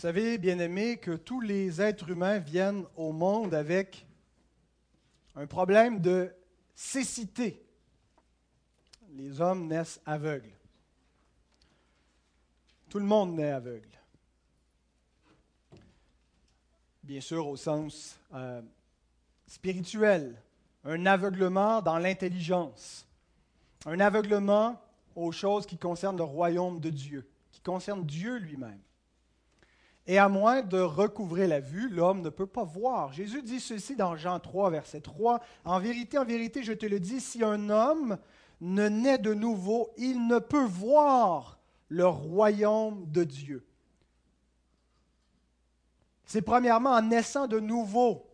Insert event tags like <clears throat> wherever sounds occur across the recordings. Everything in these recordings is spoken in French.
Vous savez, bien aimé, que tous les êtres humains viennent au monde avec un problème de cécité. Les hommes naissent aveugles. Tout le monde naît aveugle. Bien sûr, au sens euh, spirituel, un aveuglement dans l'intelligence, un aveuglement aux choses qui concernent le royaume de Dieu, qui concernent Dieu lui-même. Et à moins de recouvrer la vue, l'homme ne peut pas voir. Jésus dit ceci dans Jean 3, verset 3. En vérité, en vérité, je te le dis, si un homme ne naît de nouveau, il ne peut voir le royaume de Dieu. C'est premièrement en naissant de nouveau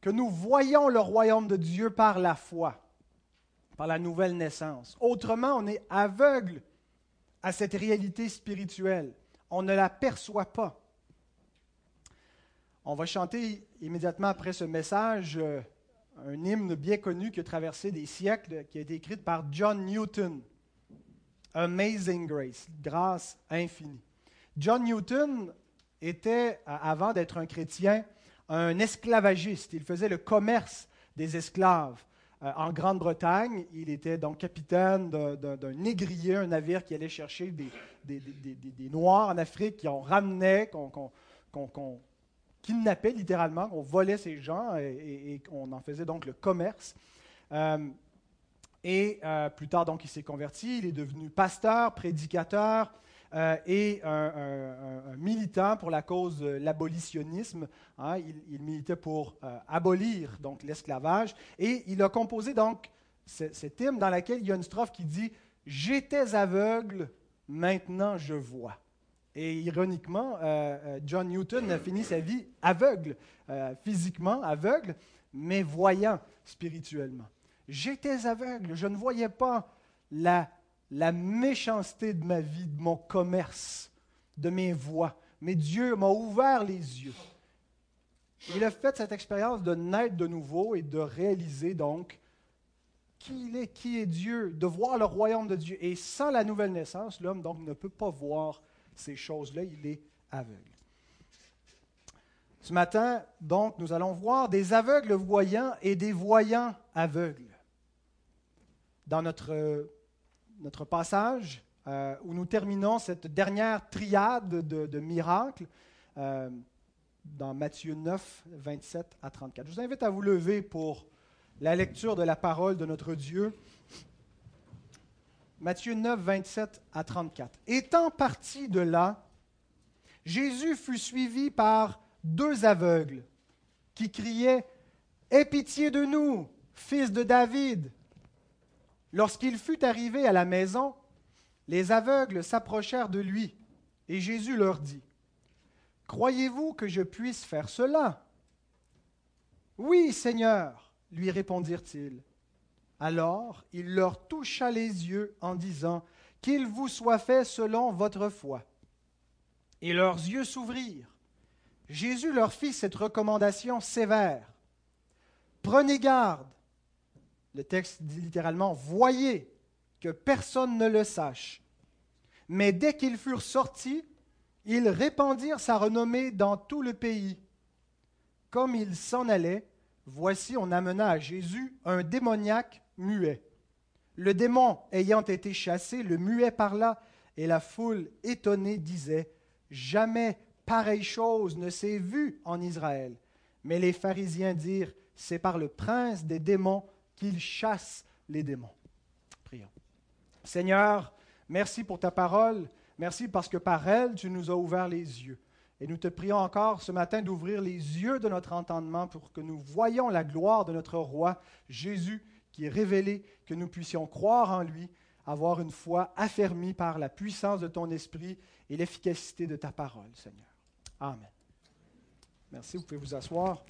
que nous voyons le royaume de Dieu par la foi, par la nouvelle naissance. Autrement, on est aveugle à cette réalité spirituelle. On ne la perçoit pas. On va chanter immédiatement après ce message euh, un hymne bien connu qui a traversé des siècles, qui a été écrit par John Newton. Amazing Grace, grâce infinie. John Newton était, avant d'être un chrétien, un esclavagiste. Il faisait le commerce des esclaves. Euh, en Grande-Bretagne, il était donc capitaine d'un négrier, un navire qui allait chercher des, des, Noirs en Afrique, qui en ramenait, qu'on kidnappait littéralement, on volait ces gens et, on en faisait donc le commerce. Euh, et euh, plus tard, donc, il s'est converti, il est devenu pasteur, prédicateur euh, et un, militant pour la cause de l'abolitionnisme. Hein. il, militait pour euh, abolir donc l'esclavage. Et il a composé donc cet hymne dans lequel il y a une strophe qui dit J'étais aveugle, maintenant je vois. Et ironiquement, John Newton a fini sa vie aveugle, physiquement aveugle, mais voyant spirituellement. J'étais aveugle, je ne voyais pas la, la méchanceté de ma vie, de mon commerce, de mes voies. Mais Dieu m'a ouvert les yeux. Il a fait cette expérience de naître de nouveau et de réaliser donc qui il est, qui est Dieu, de voir le royaume de Dieu. Et sans la nouvelle naissance, l'homme donc ne peut pas voir ces choses-là, il est aveugle. Ce matin, donc, nous allons voir des aveugles voyants et des voyants aveugles dans notre, notre passage euh, où nous terminons cette dernière triade de, miracles euh, dans Matthieu 9, 27 à 34. Je vous invite à vous lever pour la lecture de la parole de notre Dieu. Matthieu 9, 27 à 34. Étant parti de là, Jésus fut suivi par deux aveugles qui criaient Aie pitié de nous, fils de David. Lorsqu'il fut arrivé à la maison, les aveugles s'approchèrent de lui, et Jésus leur dit, Croyez-vous que je puisse faire cela Oui, Seigneur, lui répondirent-ils. Alors il leur toucha les yeux en disant, Qu'il vous soit fait selon votre foi. Et leurs yeux s'ouvrirent. Jésus leur fit cette recommandation sévère. Prenez garde le texte dit littéralement Voyez que personne ne le sache. Mais dès qu'ils furent sortis, ils répandirent sa renommée dans tout le pays. Comme ils s'en allaient, voici on amena à Jésus un démoniaque muet. Le démon ayant été chassé, le muet parla, et la foule étonnée disait Jamais pareille chose ne s'est vue en Israël. Mais les pharisiens dirent C'est par le prince des démons qu'il chasse les démons. Prions. Seigneur, merci pour ta parole. Merci parce que par elle, tu nous as ouvert les yeux. Et nous te prions encore ce matin d'ouvrir les yeux de notre entendement pour que nous voyions la gloire de notre roi Jésus qui est révélé, que nous puissions croire en lui, avoir une foi affermie par la puissance de ton esprit et l'efficacité de ta parole, Seigneur. Amen. Merci, vous pouvez vous asseoir.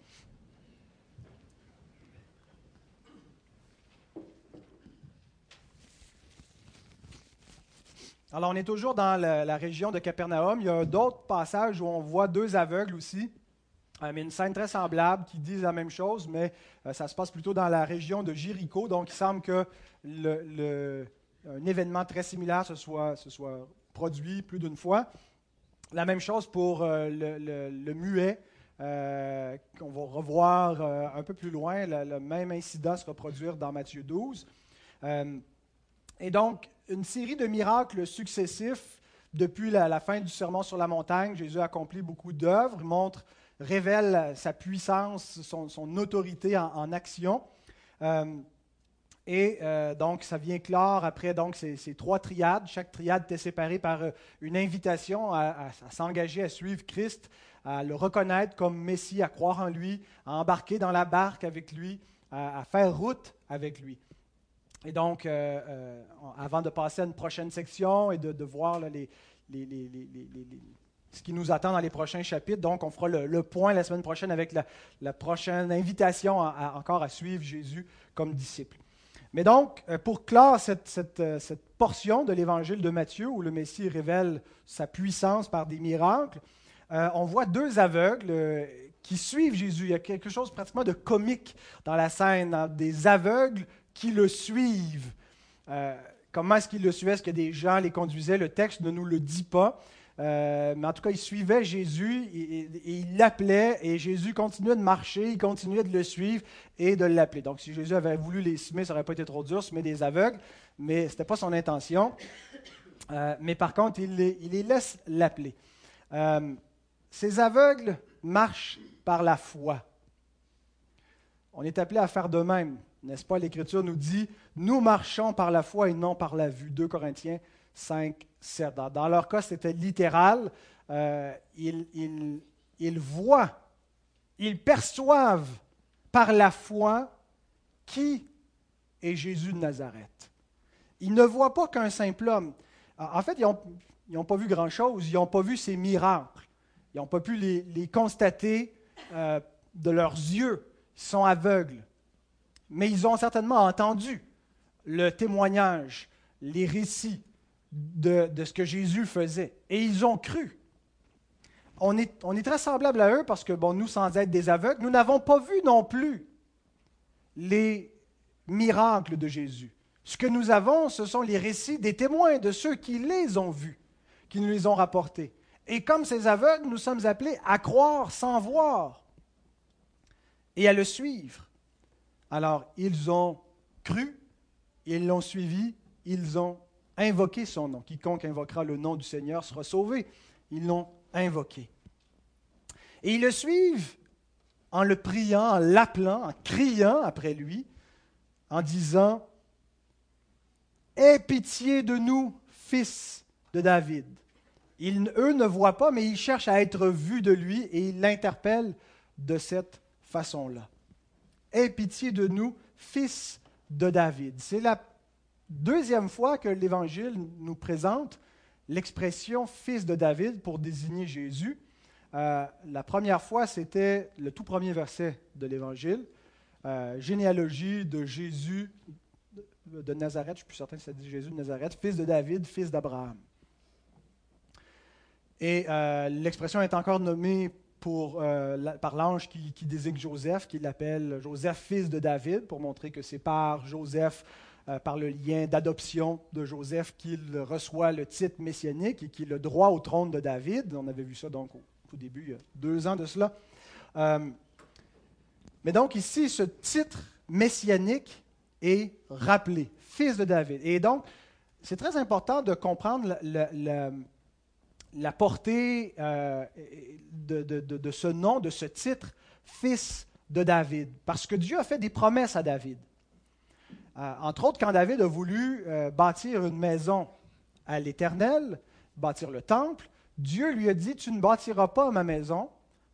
Alors, on est toujours dans la, région de Capernaum. Il y a d'autres passages où on voit deux aveugles aussi. Euh, mais une scène très semblable qui dit la même chose, mais euh, ça se passe plutôt dans la région de Jéricho. Donc, il semble que un événement très similaire se soit, produit plus d'une fois. La même chose pour euh, le, muet, qu'on va revoir un peu plus loin. Le, même incident se reproduire dans Matthieu 12. Et donc, une série de miracles successifs depuis la, fin du Sermon sur la montagne. Jésus a accompli beaucoup d'œuvres, montre, révèle sa puissance, son, autorité en, action. Et euh, donc, ça vient clore après donc, ces, trois triades. Chaque triade était séparée par euh, une invitation à, s'engager à suivre Christ, à le reconnaître comme Messie, à croire en lui, à embarquer dans la barque avec lui, à, faire route avec lui. Et donc, euh, avant de passer à une prochaine section et de, voir ce qui nous attend dans les prochains chapitres. Donc, on fera le, point la semaine prochaine avec la, prochaine invitation encore à suivre Jésus comme disciple. Mais donc, euh, pour clore euh, cette, portion de l'évangile de Matthieu où le Messie révèle sa puissance par des miracles, euh, on voit deux aveugles qui suivent Jésus. Il y a quelque chose pratiquement de comique dans la scène, des aveugles qui le suivent. comment est-ce qu'ils le suivaient? Est-ce que des gens les conduisaient? Le texte ne nous le dit pas. Euh, mais en tout cas, il suivait Jésus et, il l'appelait et Jésus continuait de marcher, il continuait de le suivre et de l'appeler. Donc, si Jésus avait voulu les semer, ça n'aurait pas été trop dur, semer des aveugles, mais ce n'était pas son intention. Euh, mais par contre, il les, laisse l'appeler. Euh, ces aveugles marchent par la foi. On est appelé à faire de même, n'est-ce pas? L'Écriture nous dit, nous marchons par la foi et non par la vue. 2 Corinthiens 5, 7. Dans, leur cas, c'était littéral. Euh, ils, voient, ils perçoivent par la foi qui est Jésus de Nazareth. Ils ne voient pas qu'un simple homme. En fait, ils n'ont pas vu grand-chose, ils n'ont pas vu ces miracles, ils n'ont pas pu les, constater euh, de leurs yeux, ils sont aveugles. Mais ils ont certainement entendu le témoignage, les récits, de, ce que Jésus faisait. Et ils ont cru. On est, très semblable à eux parce que, bon, nous, sans être des aveugles, nous n'avons pas vu non plus les miracles de Jésus. Ce que nous avons, ce sont les récits des témoins de ceux qui les ont vus, qui nous les ont rapportés. Et comme ces aveugles, nous sommes appelés à croire sans voir et à le suivre. Alors, ils ont cru, ils l'ont suivi, ils ont invoquer son nom. Quiconque invoquera le nom du Seigneur sera sauvé. Ils l'ont invoqué. Et ils le suivent en le priant, en l'appelant, en criant après lui, en disant Aie pitié de nous, fils de David. eux ne voient pas, mais ils cherchent à être vus de lui et ils l'interpellent de cette façon-là. Aie pitié de nous, fils de David. C'est la deuxième fois que l'Évangile nous présente l'expression fils de David pour désigner Jésus. Euh, la première fois, c'était le tout premier verset de l'Évangile, euh, généalogie de Jésus de Nazareth, je ne suis plus certain que ça dit Jésus de Nazareth, fils de David, fils d'Abraham. Et euh, l'expression est encore nommée pour, par l'ange qui, désigne Joseph, qui l'appelle Joseph, fils de David, pour montrer que c'est par Joseph euh, par le lien d'adoption de Joseph qu'il reçoit le titre messianique et qu'il a le droit au trône de David. On avait vu ça donc au, début, il y a deux ans de cela. Euh, mais donc ici, ce titre messianique est rappelé, fils de David. Et donc, c'est très important de comprendre la, portée euh, de, de, ce nom, de ce titre, fils de David, parce que Dieu a fait des promesses à David. Euh, entre autres, quand David a voulu euh, bâtir une maison à l'Éternel, bâtir le temple, Dieu lui a dit, tu ne bâtiras pas ma maison,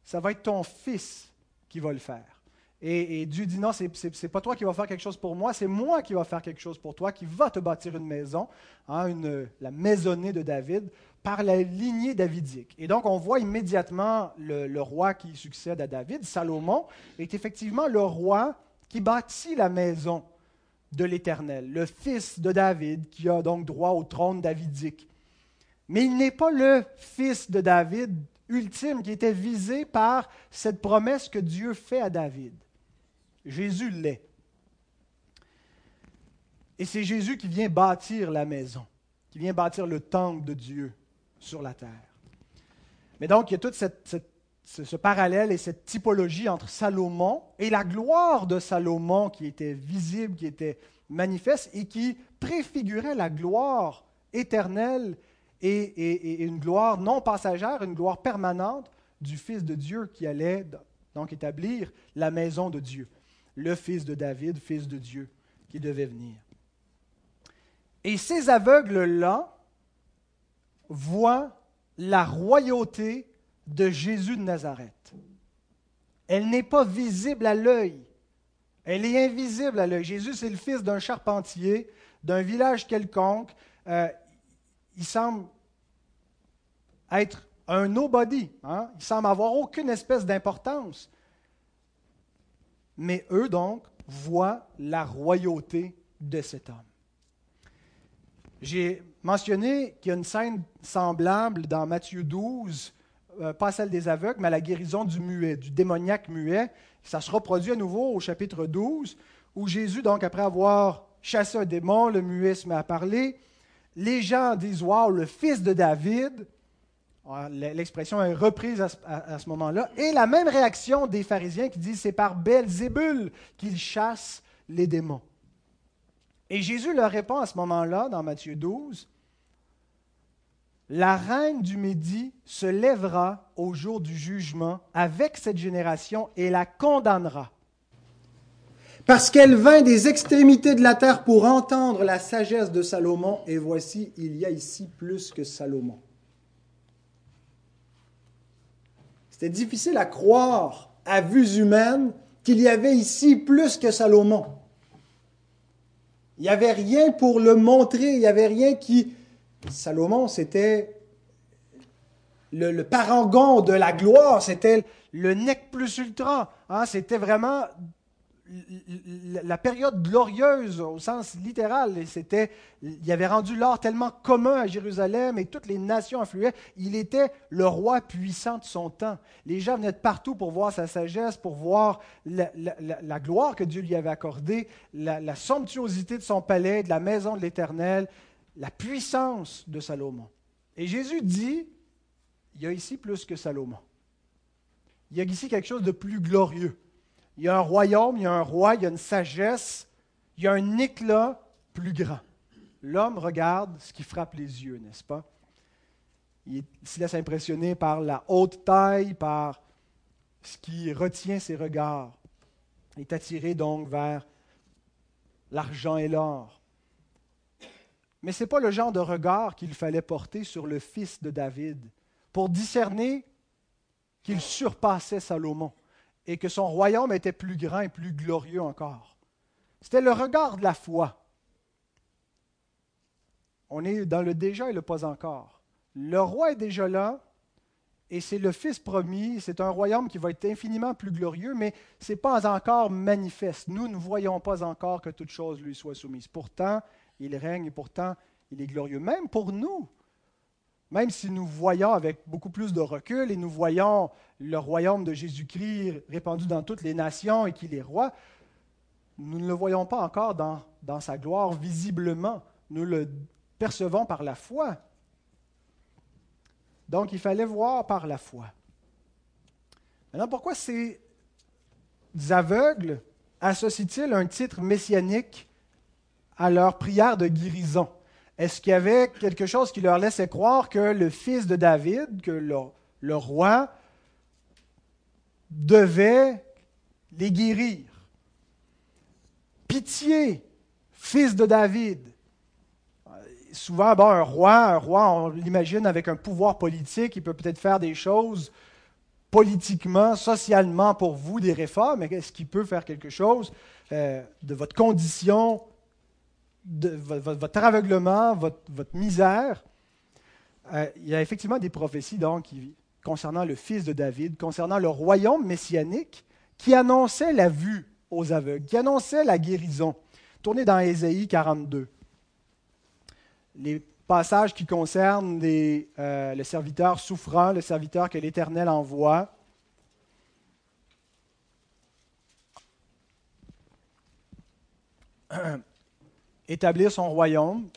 ça va être ton fils qui va le faire. Et, Dieu dit, non, ce n'est pas toi qui vas faire quelque chose pour moi, c'est moi qui va faire quelque chose pour toi, qui va te bâtir une maison, hein, la maisonnée de David, par la lignée davidique. Et donc, on voit immédiatement le roi qui succède à David, Salomon, est effectivement le roi qui bâtit la maison de l'Éternel, le fils de David, qui a donc droit au trône davidique. Mais il n'est pas le fils de David ultime qui était visé par cette promesse que Dieu fait à David. Jésus l'est. Et c'est Jésus qui vient bâtir la maison, qui vient bâtir le temple de Dieu sur la terre. Mais donc, il y a tout ce, parallèle et cette typologie entre Salomon et la gloire de Salomon qui était visible, qui était manifeste et qui préfigurait la gloire éternelle et, une gloire non passagère, une gloire permanente du Fils de Dieu qui allait donc établir la maison de Dieu, le Fils de David, Fils de Dieu, qui devait venir. Et ces aveugles-là voient la royauté de Jésus de Nazareth. Elle n'est pas visible à l'œil. Elle est invisible à l'œil. Jésus, c'est le fils d'un charpentier, d'un village quelconque. Euh, il semble être un nobody. Hein? Il semble avoir aucune espèce d'importance. Mais eux, donc, voient la royauté de cet homme. J'ai mentionné qu'il y a une scène semblable dans Matthieu 12, euh, pas celle des aveugles, mais à la guérison du muet, du démoniaque muet. Ça se reproduit à nouveau au chapitre 12, où Jésus, donc, après avoir chassé un démon, le muet se met à parler. Les gens disent Waouh, le fils de David. Ah, l'expression est reprise à ce, moment-là. Et la même réaction des pharisiens qui disent C'est par Belzébul qu'il chasse les démons. Et Jésus leur répond à ce moment-là, dans Matthieu 12 La reine du Midi se lèvera au jour du jugement avec cette génération et la condamnera. Parce qu'elle vint des extrémités de la terre pour entendre la sagesse de Salomon, et voici, il y a ici plus que Salomon. C'est difficile à croire à vues humaines qu'il y avait ici plus que Salomon. Il n'y avait rien pour le montrer, il n'y avait rien qui... Salomon, c'était le, parangon de la gloire, c'était le nec plus ultra. Hein, c'était vraiment la période glorieuse au sens littéral, c'était, il avait rendu l'or tellement commun à Jérusalem et toutes les nations influaient. Il était le roi puissant de son temps. Les gens venaient de partout pour voir sa sagesse, pour voir la, gloire que Dieu lui avait accordée, la, somptuosité de son palais, de la maison de l'Éternel, la puissance de Salomon. Et Jésus dit, il y a ici plus que Salomon. Il y a ici quelque chose de plus glorieux. Il y a un royaume, il y a un roi, il y a une sagesse, il y a un éclat plus grand. L'homme regarde ce qui frappe les yeux, n'est-ce pas? Il se laisse impressionner par la haute taille, par ce qui retient ses regards. Il est attiré donc vers l'argent et l'or. Mais ce n'est pas le genre de regard qu'il fallait porter sur le fils de David pour discerner qu'il surpassait Salomon et que son royaume était plus grand et plus glorieux encore. C'était le regard de la foi. On est dans le déjà et le pas encore. Le roi est déjà là, et c'est le Fils promis, c'est un royaume qui va être infiniment plus glorieux, mais ce n'est pas encore manifeste. Nous ne voyons pas encore que toute chose lui soit soumise. Pourtant, il règne et pourtant, il est glorieux. Même pour nous, même si nous voyons avec beaucoup plus de recul et nous voyons le royaume de Jésus-Christ répandu dans toutes les nations et qu'il est roi, nous ne le voyons pas encore dans, sa gloire visiblement. Nous le percevons par la foi. Donc il fallait voir par la foi. Maintenant, pourquoi ces aveugles associent-ils un titre messianique à leur prière de guérison est-ce qu'il y avait quelque chose qui leur laissait croire que le fils de David, que le, roi, devait les guérir? Pitié, fils de David. Souvent, un roi, un roi, on l'imagine avec un pouvoir politique, il peut peut-être faire des choses politiquement, socialement pour vous, des réformes, mais est-ce qu'il peut faire quelque chose euh, de votre condition votre, aveuglement, votre, misère, euh, il y a effectivement des prophéties donc, concernant le fils de David, concernant le royaume messianique, qui annonçait la vue aux aveugles, qui annonçait la guérison. Tournez dans Ésaïe 42. Les passages qui concernent euh, le serviteur souffrant, le serviteur que l'Éternel envoie. <clears throat> établir son royaume.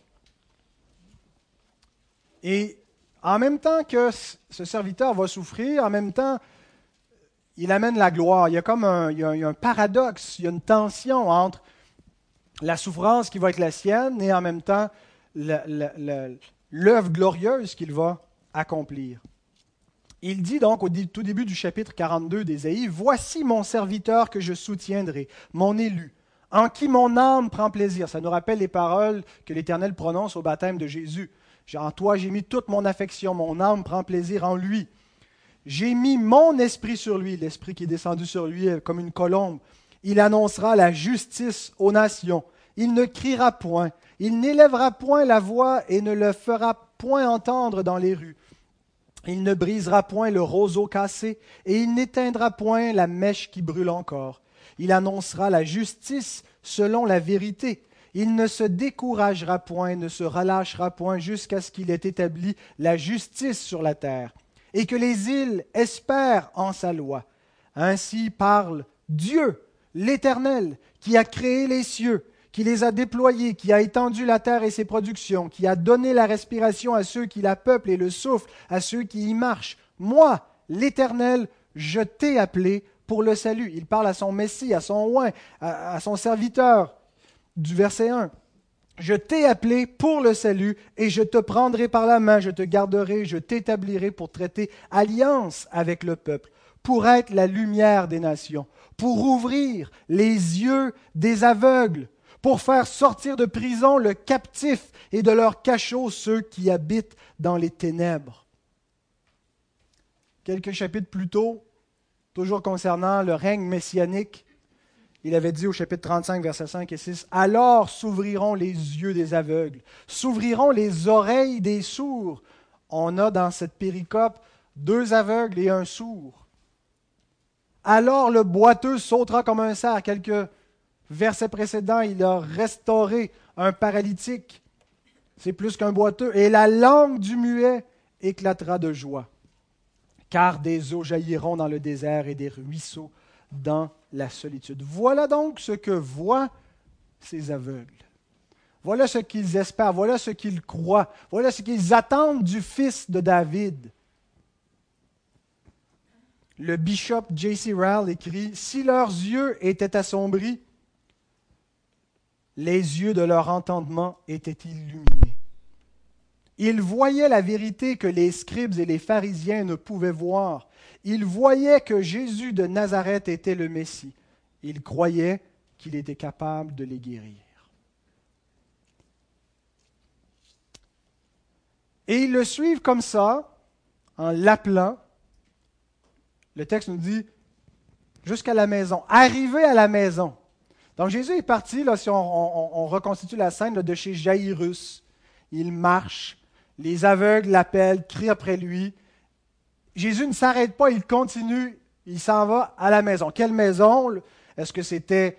Et En même temps que ce serviteur va souffrir, en même temps, il amène la gloire. Il y a comme un, paradoxe, il y a une tension entre la souffrance qui va être la sienne et en même temps l'œuvre glorieuse qu'il va accomplir. Il dit donc au tout début du chapitre 42 d'Ésaïe, Voici mon serviteur que je soutiendrai, mon élu, en qui mon âme prend plaisir. Ça nous rappelle les paroles que l'Éternel prononce au baptême de Jésus. En toi j'ai mis toute mon affection, mon âme prend plaisir en lui. J'ai mis mon esprit sur lui, l'esprit qui est descendu sur lui comme une colombe. Il annoncera la justice aux nations. Il ne criera point, il n'élèvera point la voix et ne le fera point entendre dans les rues. Il ne brisera point le roseau cassé, et il n'éteindra point la mèche qui brûle encore. Il annoncera la justice selon la vérité. Il ne se découragera point, ne se relâchera point jusqu'à ce qu'il ait établi la justice sur la terre, et que les îles espèrent en sa loi. Ainsi parle Dieu, l'Éternel, qui a créé les cieux, qui les a déployés, qui a étendu la terre et ses productions, qui a donné la respiration à ceux qui la peuplent et le souffle à ceux qui y marchent. Moi, l'Éternel, je t'ai appelé pour le salut. Il parle à son Messie, à son oint, à, son serviteur, du verset 1. Je t'ai appelé pour le salut et je te prendrai par la main, je te garderai, je t'établirai pour traiter alliance avec le peuple, pour être la lumière des nations, pour ouvrir les yeux des aveugles, pour faire sortir de prison le captif et de leur cachot ceux qui habitent dans les ténèbres. Quelques chapitres plus tôt, toujours concernant le règne messianique, il avait dit au chapitre 35, versets 5 et 6, Alors s'ouvriront les yeux des aveugles, s'ouvriront les oreilles des sourds. On a dans cette péricope deux aveugles et un sourd. Alors le boiteux sautera comme un cerf. Quelques Verset précédent, il a restauré un paralytique. C'est plus qu'un boiteux. Et la langue du muet éclatera de joie. Car des eaux jailliront dans le désert et des ruisseaux dans la solitude. Voilà donc ce que voient ces aveugles. Voilà ce qu'ils espèrent, voilà ce qu'ils croient, voilà ce qu'ils attendent du fils de David. Le bishop J.C. Rowell écrit Si leurs yeux étaient assombris, les yeux de leur entendement étaient illuminés. Ils voyaient la vérité que les scribes et les pharisiens ne pouvaient voir. Ils voyaient que Jésus de Nazareth était le Messie. Ils croyaient qu'il était capable de les guérir. Et ils le suivent comme ça, en l'appelant. Le texte nous dit jusqu'à la maison. Arrivé à la maison, donc Jésus est parti, là, si on, reconstitue la scène de chez Jairus. Il marche, les aveugles l'appellent, crient après lui. Jésus ne s'arrête pas, il continue, il s'en va à la maison. Quelle maison? Est-ce que c'était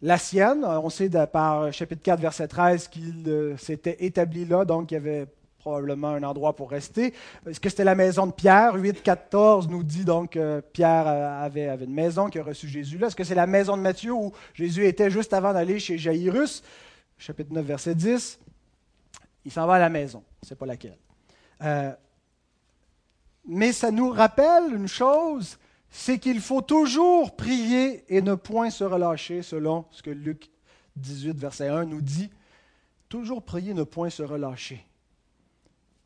la sienne? On sait par chapitre 4, verset 13 qu'il euh, s'était établi là, donc il y avait probablement un endroit pour rester. Est-ce que c'était la maison de Pierre? 8, 14 nous dit donc que Pierre euh, avait, avait une maison qui a reçu Jésus là. Est-ce que c'est la maison de Matthieu où Jésus était juste avant d'aller chez Jairus? Chapitre 9, verset 10. Il s'en va à la maison. C'est pas laquelle. Euh, mais ça nous rappelle une chose, c'est qu'il faut toujours prier et ne point se relâcher, selon ce que Luc 18, verset 1 nous dit. Toujours prier, ne point se relâcher.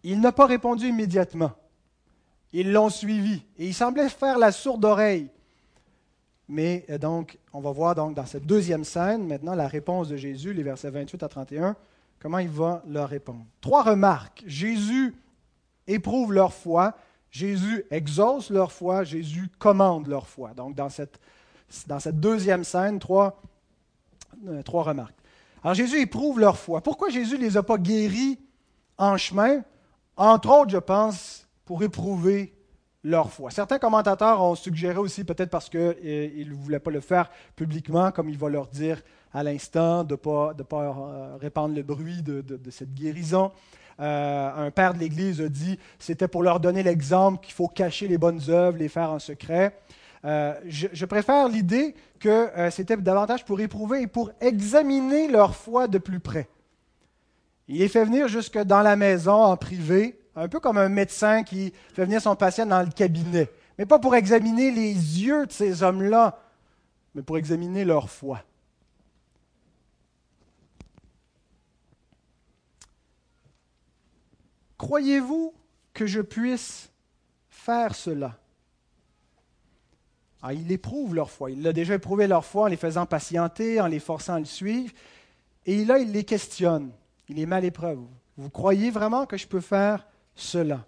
Il n'a pas répondu immédiatement. Ils l'ont suivi et il semblait faire la sourde oreille. Mais euh, donc, on va voir donc dans cette deuxième scène maintenant la réponse de Jésus, les versets 28 à 31, comment il va leur répondre? Trois remarques. Jésus éprouve leur foi, Jésus exauce leur foi, Jésus commande leur foi. Donc, dans cette, deuxième scène, trois, euh, trois remarques. Alors, Jésus éprouve leur foi. Pourquoi Jésus ne les a pas guéris en chemin? Entre autres, je pense, pour éprouver leur foi. Certains commentateurs ont suggéré aussi, peut-être parce qu'ils euh, ne voulaient pas le faire publiquement, comme il va leur dire à l'instant, de ne pas, de euh, répandre le bruit de, cette guérison. Euh, un père de l'Église a dit c'était pour leur donner l'exemple qu'il faut cacher les bonnes œuvres, les faire en secret. je, je, préfère l'idée que c'était davantage pour éprouver et pour examiner leur foi de plus près. Il les fait venir jusque dans la maison en privé, un peu comme un médecin qui fait venir son patient dans le cabinet, mais pas pour examiner les yeux de ces hommes-là, mais pour examiner leur foi. Croyez-vous que je puisse faire cela? Ah, Il éprouve leur foi. Il a déjà éprouvé leur foi en les faisant patienter, en les forçant à le suivre. Et là, il les questionne. Il les met à l'épreuve. Vous croyez vraiment que je peux faire cela?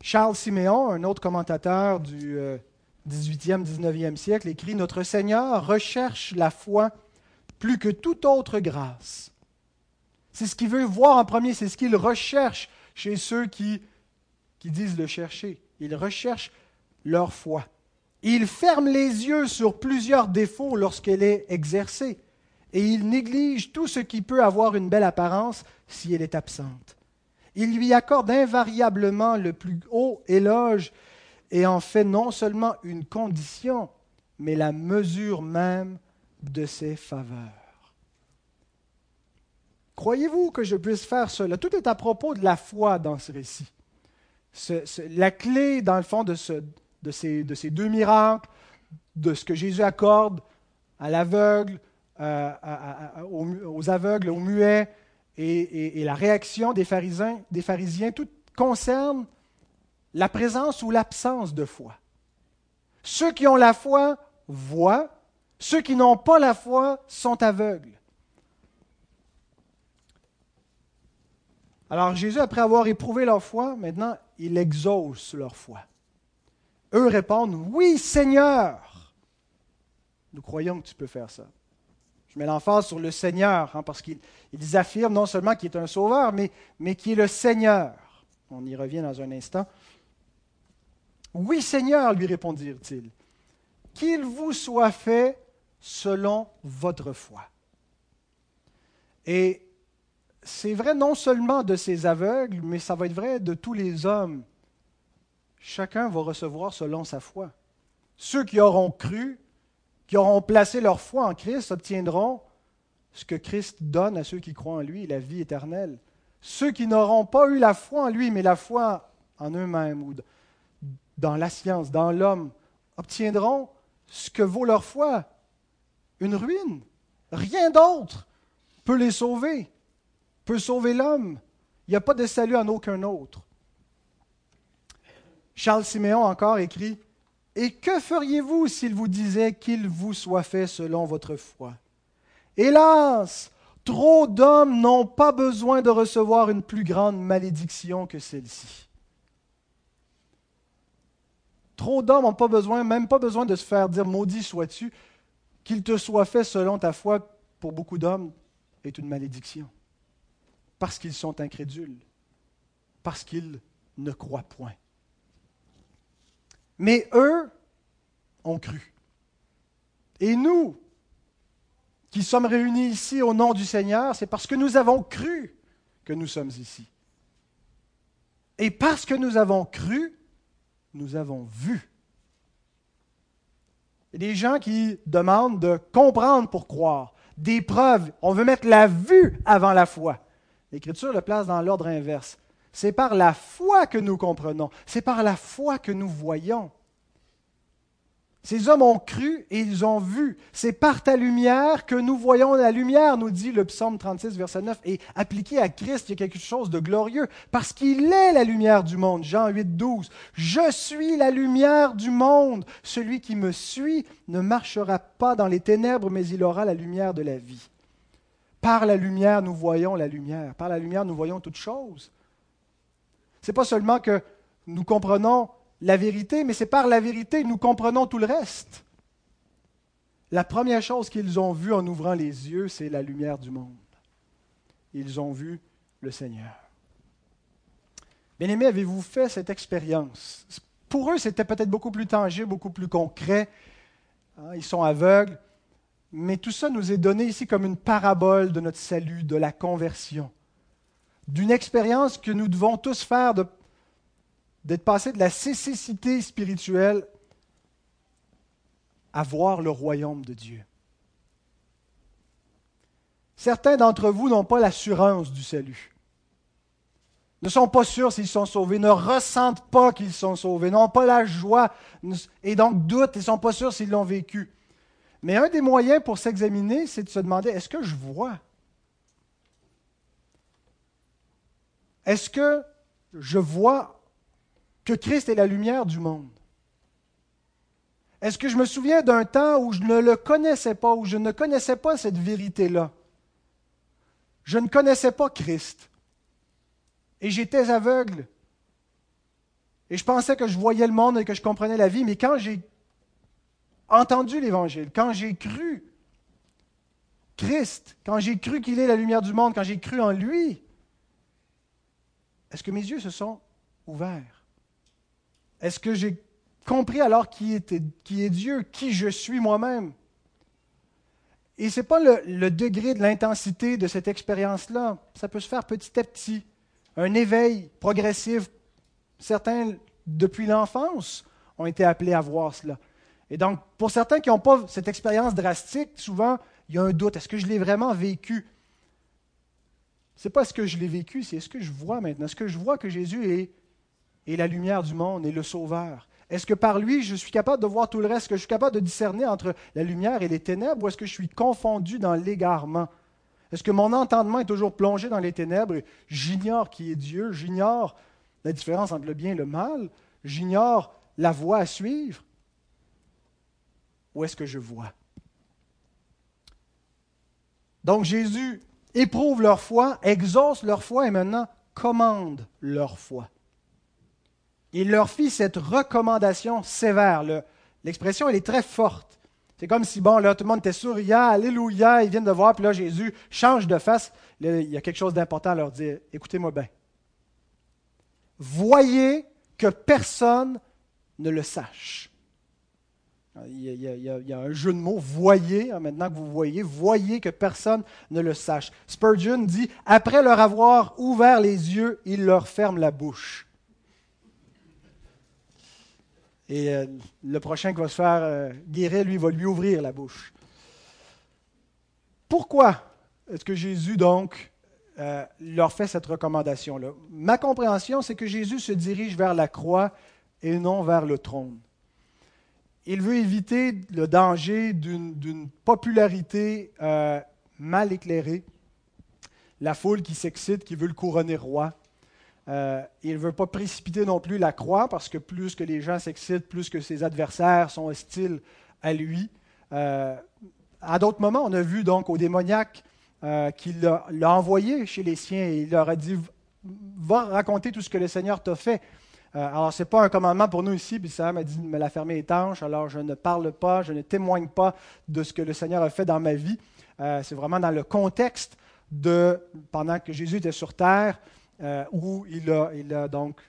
Charles Siméon, un autre commentateur du 18e, euh, 19e siècle, écrit Notre Seigneur recherche la foi plus que toute autre grâce. C'est ce qu'il veut voir en premier, c'est ce qu'il recherche chez ceux qui, disent le chercher. Il recherche leur foi. Il ferme les yeux sur plusieurs défauts lorsqu'elle est exercée et il néglige tout ce qui peut avoir une belle apparence si elle est absente. Il lui accorde invariablement le plus haut éloge et en fait non seulement une condition, mais la mesure même de ses faveurs. Croyez-vous que je puisse faire cela? Tout est à propos de la foi dans ce récit. la clé, dans le fond, de, ces deux miracles, de ce que Jésus accorde à l'aveugle, euh, aux, aveugles, aux muets, et, la réaction des pharisiens, des pharisiens, tout concerne la présence ou l'absence de foi. Ceux qui ont la foi voient, ceux qui n'ont pas la foi sont aveugles. Alors Jésus, après avoir éprouvé leur foi, maintenant, il exauce leur foi. Eux répondent, oui Seigneur, nous croyons que tu peux faire ça. Je mets l'emphase sur le Seigneur, hein, parce qu'ils affirment non seulement qu'il est un sauveur, mais, mais qu'il est le Seigneur. On y revient dans un instant. Oui, Seigneur, lui répondirent-ils, qu'il vous soit fait selon votre foi. Et c'est vrai non seulement de ces aveugles, mais ça va être vrai de tous les hommes. Chacun va recevoir selon sa foi. Ceux qui auront cru qui auront placé leur foi en Christ obtiendront ce que Christ donne à ceux qui croient en lui, la vie éternelle. Ceux qui n'auront pas eu la foi en lui, mais la foi en eux-mêmes ou dans la science, dans l'homme, obtiendront ce que vaut leur foi, une ruine. Rien d'autre peut les sauver, peut sauver l'homme. Il n'y a pas de salut en aucun autre. Charles Siméon encore écrit et que feriez-vous s'il vous disait qu'il vous soit fait selon votre foi? Hélas, trop d'hommes n'ont pas besoin de recevoir une plus grande malédiction que celle-ci. Trop d'hommes n'ont pas besoin, même pas besoin de se faire dire maudit sois-tu, qu'il te soit fait selon ta foi, pour beaucoup d'hommes, est une malédiction. Parce qu'ils sont incrédules, parce qu'ils ne croient point. Mais eux ont cru. Et nous, qui sommes réunis ici au nom du Seigneur, c'est parce que nous avons cru que nous sommes ici. Et parce que nous avons cru, nous avons vu. Il des gens qui demandent de comprendre pour croire, des preuves. On veut mettre la vue avant la foi. L'Écriture le place dans l'ordre inverse. C'est par la foi que nous comprenons. C'est par la foi que nous voyons. Ces hommes ont cru et ils ont vu. C'est par ta lumière que nous voyons la lumière, nous dit le psaume 36, verset 9. Et appliqué à Christ, il y a quelque chose de glorieux, parce qu'il est la lumière du monde. Jean 8, 12. Je suis la lumière du monde. Celui qui me suit ne marchera pas dans les ténèbres, mais il aura la lumière de la vie. Par la lumière, nous voyons la lumière. Par la lumière, nous voyons toutes choses. Ce n'est pas seulement que nous comprenons la vérité, mais c'est par la vérité que nous comprenons tout le reste. La première chose qu'ils ont vue en ouvrant les yeux, c'est la lumière du monde. Ils ont vu le Seigneur. Bien-aimés, avez-vous fait cette expérience? Pour eux, c'était peut-être beaucoup plus tangible, beaucoup plus concret. Hein, ils sont aveugles. Mais tout ça nous est donné ici comme une parabole de notre salut, de la conversion, d'une expérience que nous devons tous faire d'être passé de la cécité spirituelle à voir le royaume de Dieu. Certains d'entre vous n'ont pas l'assurance du salut, ne sont pas sûrs s'ils sont sauvés, ne ressentent pas qu'ils sont sauvés, n'ont pas la joie et donc doutent, ils ne sont pas sûrs s'ils l'ont vécu. Mais un des moyens pour s'examiner, c'est de se demander, est-ce que je vois? Est-ce que je vois que Christ est la lumière du monde? Est-ce que je me souviens d'un temps où je ne le connaissais pas, où je ne connaissais pas cette vérité-là? Je ne connaissais pas Christ. Et j'étais aveugle. Et je pensais que je voyais le monde et que je comprenais la vie, mais quand j'ai entendu l'Évangile, quand j'ai cru Christ, quand j'ai cru qu'il est la lumière du monde, quand j'ai cru en lui, est-ce que mes yeux se sont ouverts? Est-ce que j'ai compris alors qui, est Dieu, qui je suis moi-même? Et ce n'est pas le, degré de l'intensité de cette expérience-là. Ça peut se faire petit à petit. Un éveil progressif. Certains, depuis l'enfance, ont été appelés à voir cela. Et donc, pour certains qui n'ont pas cette expérience drastique, souvent, il y a un doute. Est-ce que je l'ai vraiment vécu? Ce n'est pas ce que je l'ai vécu, c'est ce que je vois maintenant. Est-ce que je vois que Jésus est, est la lumière du monde et le sauveur? Est-ce que par lui, je suis capable de voir tout le reste? Est-ce que je suis capable de discerner entre la lumière et les ténèbres ou est-ce que je suis confondu dans l'égarement? Est-ce que mon entendement est toujours plongé dans les ténèbres? J'ignore qui est Dieu, j'ignore la différence entre le bien et le mal, j'ignore la voie à suivre? Ou est-ce que je vois? Donc Jésus éprouve leur foi, exauce leur foi et maintenant commande leur foi. Il leur fit cette recommandation sévère. L'expression, elle est très forte. C'est comme si, bon, là, tout le monde était souriant, alléluia, ils viennent de voir, puis là, Jésus change de face. il y a quelque chose d'important à leur dire. Écoutez-moi bien. Voyez que personne ne le sache. Il y, a, un jeu de mots, voyez, hein, maintenant que vous voyez, voyez que personne ne le sache. Spurgeon dit, après leur avoir ouvert les yeux, il leur ferme la bouche. Et euh, le prochain qui va se faire euh, guérir, lui, va lui ouvrir la bouche. Pourquoi est-ce que Jésus, donc, euh, leur fait cette recommandation-là? Ma compréhension, c'est que Jésus se dirige vers la croix et non vers le trône il veut éviter le danger d'une popularité euh, mal éclairée, la foule qui s'excite, qui veut le couronner roi. Euh, il ne veut pas précipiter non plus la croix, parce que plus que les gens s'excitent, plus que ses adversaires sont hostiles à lui. Euh, à d'autres moments, on a vu donc au démoniaque qu'il l'a envoyé chez les siens et il leur a dit Va raconter tout ce que le Seigneur t'a fait. Euh, alors, ce n'est pas un commandement pour nous ici, puis ça m'a dit de me la fermer étanche, alors je ne parle pas, je ne témoigne pas de ce que le Seigneur a fait dans ma vie. Euh, c'est vraiment dans le contexte de pendant que Jésus était sur terre, euh, où il a, il donc,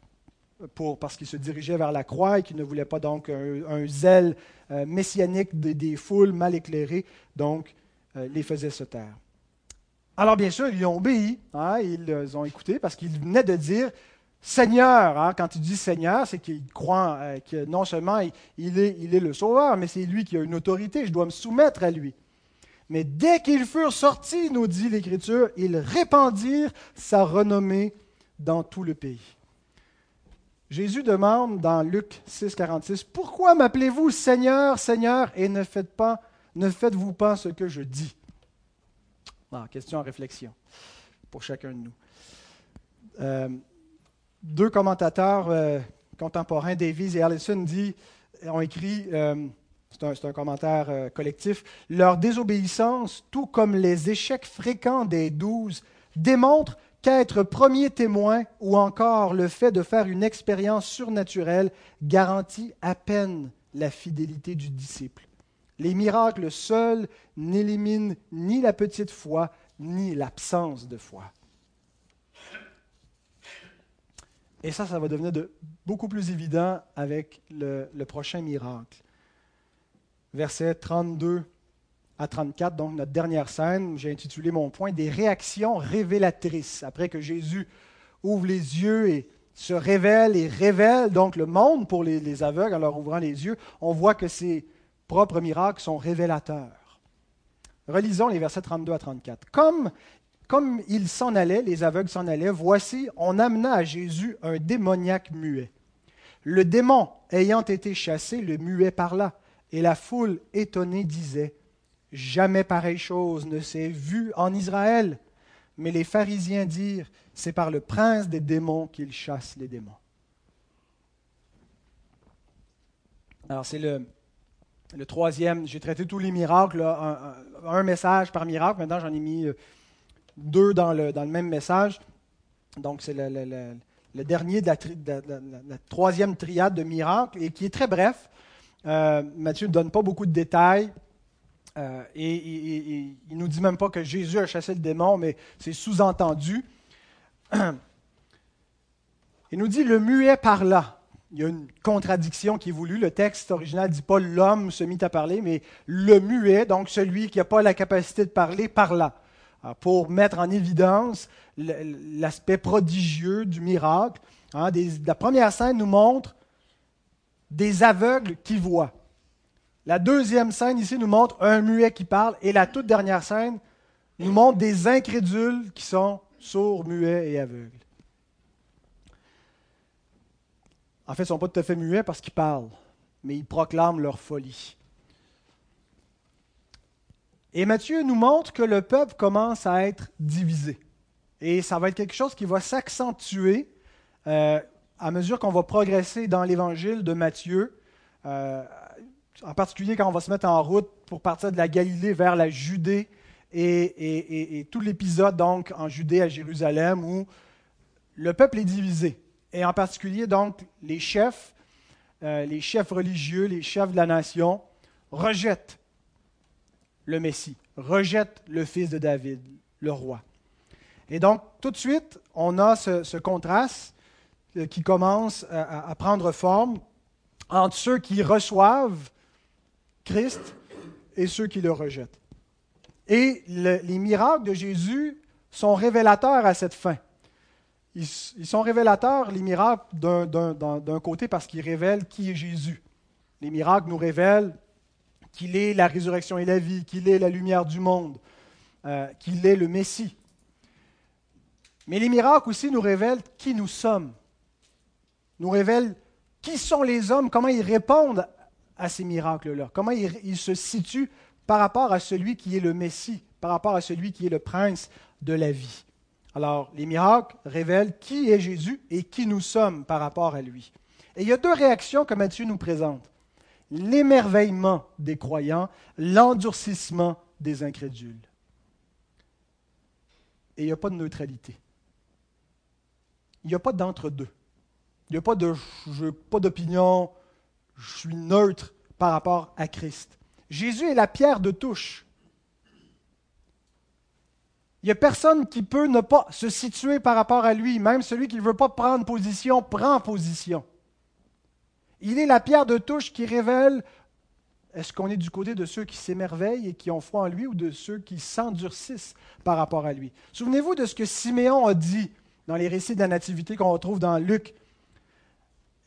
pour, parce qu'il se dirigeait vers la croix et qu'il ne voulait pas donc un, zèle messianique des, foules mal éclairées, donc les faisait se taire. Alors bien sûr, ils ont obéi, hein, ils ont écouté parce qu'il venait de dire Seigneur. Hein, quand il dit Seigneur, c'est qu'il croit euh, que non seulement il, est, le Sauveur, mais c'est lui qui a une autorité. Je dois me soumettre à lui. Mais dès qu'ils furent sortis, nous dit l'Écriture, ils répandirent sa renommée dans tout le pays. Jésus demande dans Luc 6, 46, Pourquoi m'appelez-vous Seigneur, Seigneur, et ne faites pas, ne faites-vous pas ce que je dis ah, Question à réflexion pour chacun de nous. Euh, deux commentateurs euh, contemporains, Davies et Allison, dit, ont écrit, euh, c'est un, commentaire euh, collectif, leur désobéissance, tout comme les échecs fréquents des douze, démontrent qu'être premier témoin ou encore le fait de faire une expérience surnaturelle garantit à peine la fidélité du disciple. Les miracles seuls n'éliminent ni la petite foi, ni l'absence de foi. Et ça, ça va devenir de, beaucoup plus évident avec le, prochain miracle. Versets 32 à 34, donc notre dernière scène, j'ai intitulé mon point Des réactions révélatrices. Après que Jésus ouvre les yeux et se révèle et révèle donc le monde pour les, les aveugles en leur ouvrant les yeux, on voit que ses propres miracles sont révélateurs. Relisons les versets 32 à 34. Comme comme ils s'en allaient, les aveugles s'en allaient, voici, on amena à Jésus un démoniaque muet. Le démon ayant été chassé, le muet parla, et la foule étonnée disait, Jamais pareille chose ne s'est vue en Israël. Mais les pharisiens dirent, C'est par le prince des démons qu'il chasse les démons. Alors c'est le, troisième, j'ai traité tous les miracles, un, message par miracle, maintenant j'en ai mis euh, deux dans le, même message. Donc c'est le, dernier de la, troisième triade de miracles et qui est très bref. Euh, Matthieu ne donne pas beaucoup de détails. Euh, et, il ne nous dit même pas que Jésus a chassé le démon, mais c'est sous-entendu. <clears throat> Il nous dit le muet parla. Il y a une contradiction qui est voulue. Le texte original ne dit pas l'homme se mit à parler, mais le muet, donc celui qui n'a pas la capacité de parler, parla. Pour mettre en évidence l'aspect prodigieux du miracle. Hein, la première scène nous montre des aveugles qui voient. La deuxième scène ici nous montre un muet qui parle et la toute dernière scène nous montre des incrédules qui sont sourds, muets et aveugles. En fait, ils ne sont pas tout à fait muets parce qu'ils parlent, mais ils proclament leur folie. Et Matthieu nous montre que le peuple commence à être divisé. Et ça va être quelque chose qui va s'accentuer euh, à mesure qu'on va progresser dans l'évangile de Matthieu. Euh, en particulier quand on va se mettre en route pour partir de la Galilée vers la Judée et, tout l'épisode donc en Judée à Jérusalem où le peuple est divisé. Et en particulier donc les chefs, euh, les chefs religieux, les chefs de la nation rejettent le Messie, rejettent le fils de David, le roi. Et donc tout de suite, on a ce, contraste euh, qui commence à prendre forme entre ceux qui reçoivent Christ et ceux qui le rejettent. Et les miracles de Jésus sont révélateurs à cette fin. Ils, sont révélateurs, les miracles, d'un côté parce qu'ils révèlent qui est Jésus. Les miracles nous révèlent qu'il est la résurrection et la vie, qu'il est la lumière du monde, euh, qu'il est le Messie. Mais les miracles aussi nous révèlent qui nous sommes, nous révèlent qui sont les hommes, comment ils répondent à ces miracles-là Comment il, se situe par rapport à celui qui est le Messie, par rapport à celui qui est le prince de la vie Alors, les miracles révèlent qui est Jésus et qui nous sommes par rapport à lui. Et il y a deux réactions que Matthieu nous présente. L'émerveillement des croyants, l'endurcissement des incrédules. Et il n'y a pas de neutralité. Il n'y a pas d'entre-deux. Il n'y a pas de pas d'opinion, je suis neutre par rapport à Christ. Jésus est la pierre de touche. Il n'y a personne qui peut ne pas se situer par rapport à lui. Même celui qui ne veut pas prendre position prend position. Il est la pierre de touche qui révèle est-ce qu'on est du côté de ceux qui s'émerveillent et qui ont foi en lui ou de ceux qui s'endurcissent par rapport à lui? Souvenez-vous de ce que Siméon a dit dans les récits de la Nativité qu'on retrouve dans Luc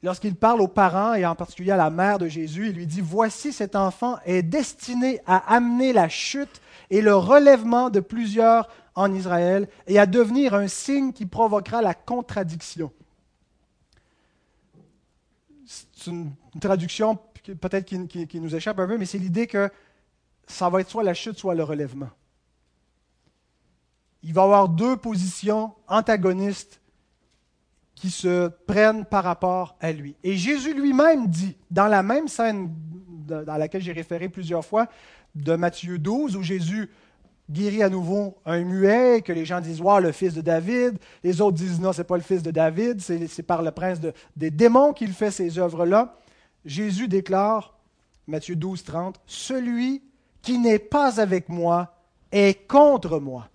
lorsqu'il parle aux parents et en particulier à la mère de Jésus, il lui dit, Voici cet enfant est destiné à amener la chute et le relèvement de plusieurs en Israël et à devenir un signe qui provoquera la contradiction. C'est une traduction peut-être qui, nous échappe un peu, mais c'est l'idée que ça va être soit la chute, soit le relèvement. Il va y avoir deux positions antagonistes qui se prennent par rapport à lui. Et Jésus lui-même dit, dans la même scène dans laquelle j'ai référé plusieurs fois, de Matthieu 12, où Jésus guérit à nouveau un muet, que les gens disent, wow, le fils de David. Les autres disent, non, ce n'est pas le fils de David, c'est par le prince des démons qu'il fait ces œuvres-là. Jésus déclare, Matthieu 12, 30, Celui qui n'est pas avec moi est contre moi,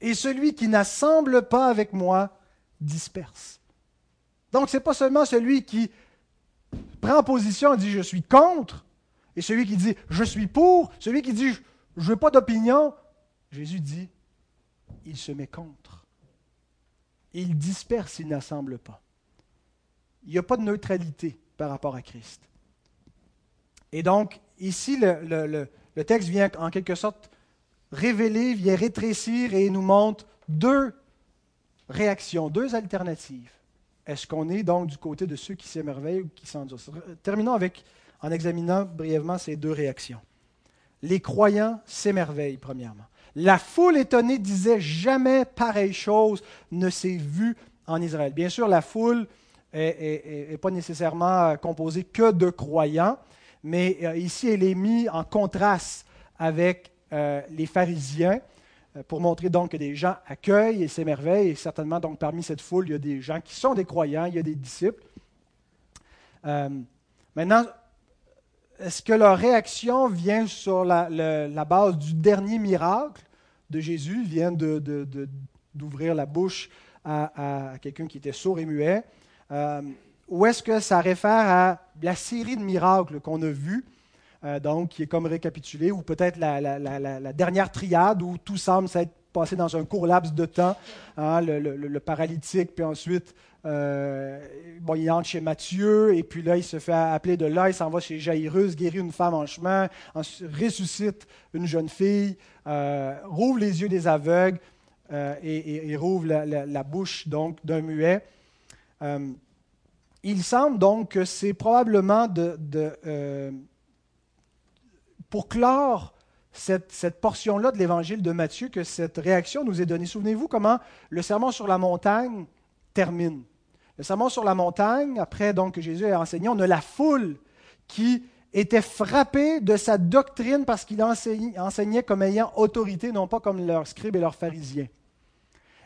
et celui qui n'assemble pas avec moi disperse. Donc, ce n'est pas seulement celui qui prend position et dit je suis contre, et celui qui dit je suis pour, celui qui dit je veux pas d'opinion. Jésus dit il se met contre. Il disperse, il n'assemble pas. Il n'y a pas de neutralité par rapport à Christ. Et donc, ici, le, texte vient en quelque sorte révéler, vient rétrécir et nous montre deux réactions, deux alternatives. Est-ce qu'on est donc du côté de ceux qui s'émerveillent ou qui s'endurcissent? Terminons avec, en examinant brièvement ces deux réactions. Les croyants s'émerveillent, premièrement. La foule étonnée disait jamais pareille chose ne s'est vue en Israël. Bien sûr, la foule n'est pas nécessairement composée que de croyants, mais euh, ici, elle est mise en contraste avec euh, les pharisiens euh, pour montrer donc que des gens accueillent et s'émerveillent. Et certainement, donc, parmi cette foule, il y a des gens qui sont des croyants, il y a des disciples. maintenant, est-ce que leur réaction vient sur la, base du dernier miracle de Jésus, vient d'ouvrir la bouche à, quelqu'un qui était sourd et muet, euh, ou est-ce que ça réfère à la série de miracles qu'on a vus, euh, donc qui est comme récapitulé, ou peut-être la, dernière triade où tout semble s'être passé dans un court laps de temps, hein, le, paralytique, puis ensuite euh, bon, il entre chez Matthieu, et puis là, il se fait appeler de là, il s'en va chez Jairus, guérit une femme en chemin, ressuscite une jeune fille, euh, rouvre les yeux des aveugles euh, et, rouvre la, bouche donc d'un muet. il semble donc que c'est probablement de, pour clore cette, portion-là de l'évangile de Matthieu que cette réaction nous est donnée. Souvenez-vous comment le sermon sur la montagne termine. Le sermon sur la montagne, après donc que Jésus a enseigné, on a la foule qui était frappée de sa doctrine parce qu'il enseignait, comme ayant autorité, non pas comme leurs scribes et leurs pharisiens.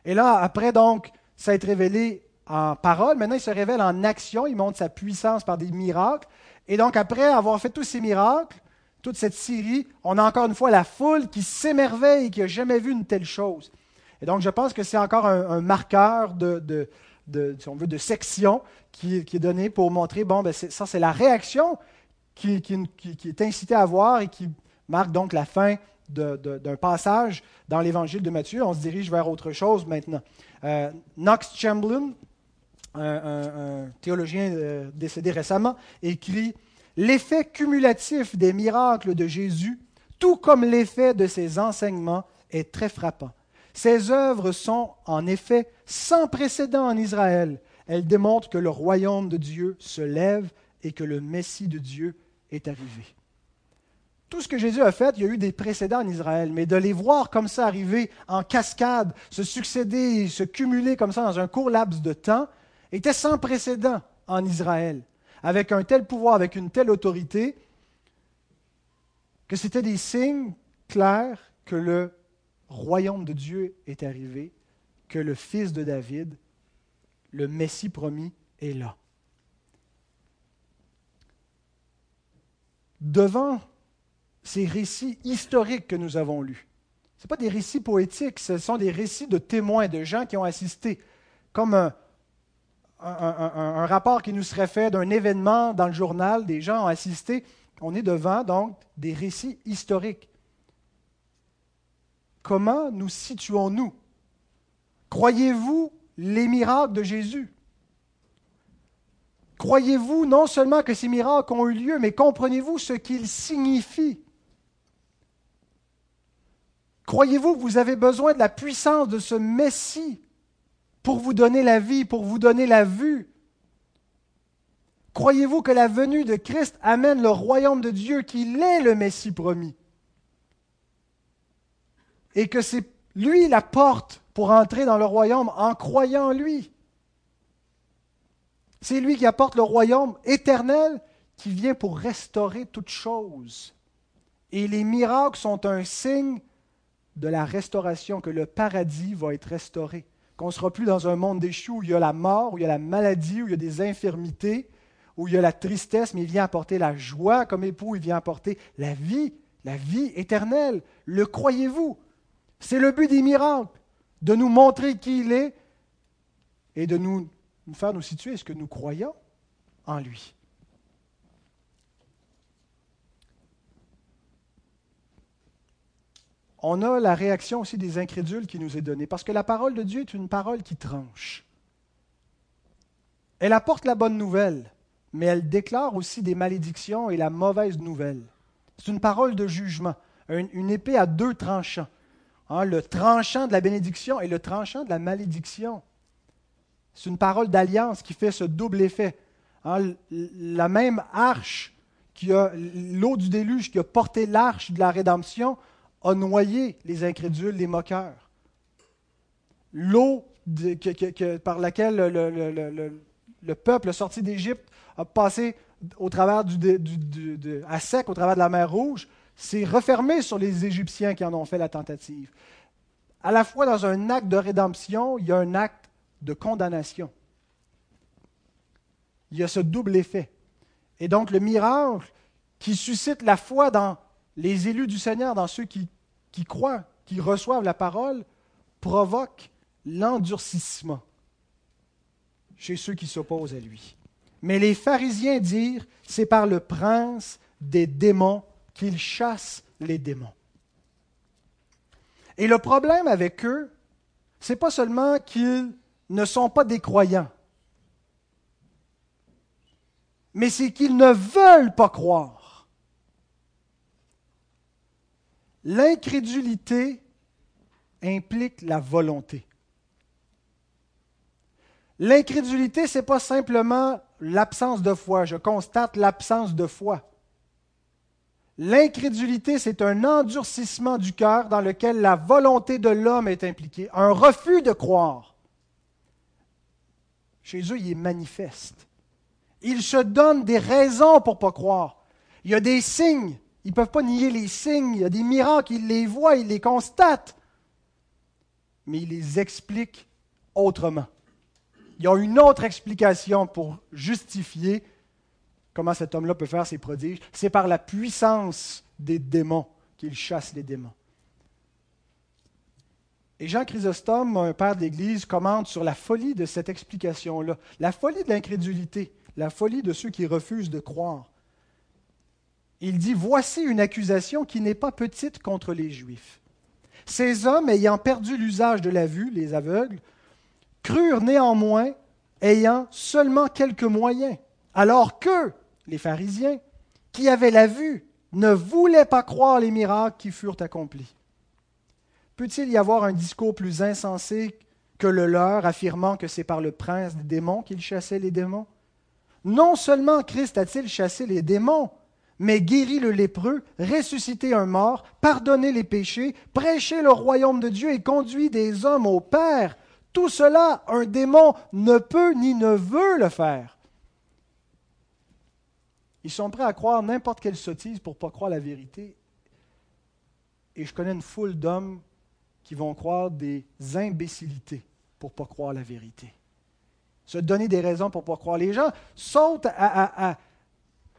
Et là, après donc s'être révélé en parole, maintenant il se révèle en action, il montre sa puissance par des miracles. Et donc après avoir fait tous ces miracles, toute cette série, on a encore une fois la foule qui s'émerveille, qui n'a jamais vu une telle chose. Et donc je pense que c'est encore un, marqueur de, de section qui, est donnée pour montrer, bon, ben ça c'est la réaction qui, est incitée à avoir et qui marque donc la fin d'un passage dans l'évangile de Matthieu. On se dirige vers autre chose maintenant. Euh, Knox Chamberlain, un, théologien euh, décédé récemment, écrit L'effet cumulatif des miracles de Jésus, tout comme l'effet de ses enseignements, est très frappant. Ces œuvres sont en effet sans précédent en Israël. Elles démontrent que le royaume de Dieu se lève et que le Messie de Dieu est arrivé. Tout ce que Jésus a fait, il y a eu des précédents en Israël, mais de les voir comme ça arriver en cascade, se succéder, se cumuler comme ça dans un court laps de temps, était sans précédent en Israël, avec un tel pouvoir, avec une telle autorité, que c'était des signes clairs que le royaume de Dieu est arrivé, que le fils de David, le Messie promis, est là. Devant ces récits historiques que nous avons lus, ce pas des récits poétiques, ce sont des récits de témoins, de gens qui ont assisté, comme un, un rapport qui nous serait fait d'un événement dans le journal, des gens ont assisté. On est devant donc des récits historiques. Comment nous situons-nous Croyez-vous les miracles de Jésus? Croyez-vous non seulement que ces miracles ont eu lieu, mais comprenez-vous ce qu'ils signifient? Croyez-vous que vous avez besoin de la puissance de ce Messie pour vous donner la vie, pour vous donner la vue? Croyez-vous que la venue de Christ amène le royaume de Dieu, qu'il est le Messie promis? Et que c'est lui la porte pour entrer dans le royaume en croyant en lui. C'est lui qui apporte le royaume éternel qui vient pour restaurer toutes choses. Et les miracles sont un signe de la restauration, que le paradis va être restauré, qu'on ne sera plus dans un monde déchu où il y a la mort, où il y a la maladie, où il y a des infirmités, où il y a la tristesse, mais il vient apporter la joie comme époux, il vient apporter la vie, la vie éternelle. Le croyez-vous? C'est le but des miracles, de nous montrer qui il est et de nous, faire nous situer. Est-ce que nous croyons en lui On a la réaction aussi des incrédules qui nous est donnée, parce que la parole de Dieu est une parole qui tranche. Elle apporte la bonne nouvelle, mais elle déclare aussi des malédictions et la mauvaise nouvelle. C'est une parole de jugement, une épée à deux tranchants Hein, le tranchant de la bénédiction et le tranchant de la malédiction. C'est une parole d'alliance qui fait ce double effet. Hein, la même arche qui a l'eau du déluge qui a porté l'arche de la rédemption a noyé les incrédules, les moqueurs. L'eau par laquelle le, peuple sorti d'Égypte a passé au travers à sec au travers de la mer Rouge, s'est refermée sur les Égyptiens qui en ont fait la tentative. À la fois dans un acte de rédemption, il y a un acte de condamnation. Il y a ce double effet. Et donc le miracle qui suscite la foi dans les élus du Seigneur, dans ceux qui, qui croient, qui reçoivent la parole, provoque l'endurcissement chez ceux qui s'opposent à lui. Mais les pharisiens dirent, c'est par le prince des démons qu'il chasse les démons. Et le problème avec eux, c'est pas seulement qu'ils ne sont pas des croyants, mais c'est qu'ils ne veulent pas croire. L'incrédulité implique la volonté. L'incrédulité, ce n'est pas simplement l'absence de foi. Je constate l'absence de foi. L'incrédulité, c'est un endurcissement du cœur dans lequel la volonté de l'homme est impliquée, un refus de croire. Chez eux, il est manifeste. Ils se donnent des raisons pour ne pas croire. Il y a des signes. Ils ne peuvent pas nier les signes. Il y a des miracles. Ils les voient, ils les constatent. Mais ils les expliquent autrement. Il y a une autre explication pour justifier comment cet homme-là peut faire ses prodiges? C'est par la puissance des démons qu'il chasse les démons. Et Jean Chrysostome, un père d'Église, commente sur la folie de cette explication-là, la folie de l'incrédulité, la folie de ceux qui refusent de croire. Il dit, Voici une accusation qui n'est pas petite contre les Juifs. Ces hommes, ayant perdu l'usage de la vue, les aveugles, crurent néanmoins, ayant seulement quelques moyens, alors que les pharisiens, qui avaient la vue, ne voulaient pas croire les miracles qui furent accomplis. Peut-il y avoir un discours plus insensé que le leur, affirmant que c'est par le prince des démons qu'il chassait les démons? Non seulement Christ a-t-il chassé les démons, mais guéri le lépreux, ressuscité un mort, pardonné les péchés, prêché le royaume de Dieu et conduit des hommes au Père. Tout cela, un démon ne peut ni ne veut le faire. Ils sont prêts à croire n'importe quelle sottise pour ne pas croire la vérité. Et je connais une foule d'hommes qui vont croire des imbécilités pour ne pas croire la vérité. Se donner des raisons pour ne pas croire. Les gens sautent à,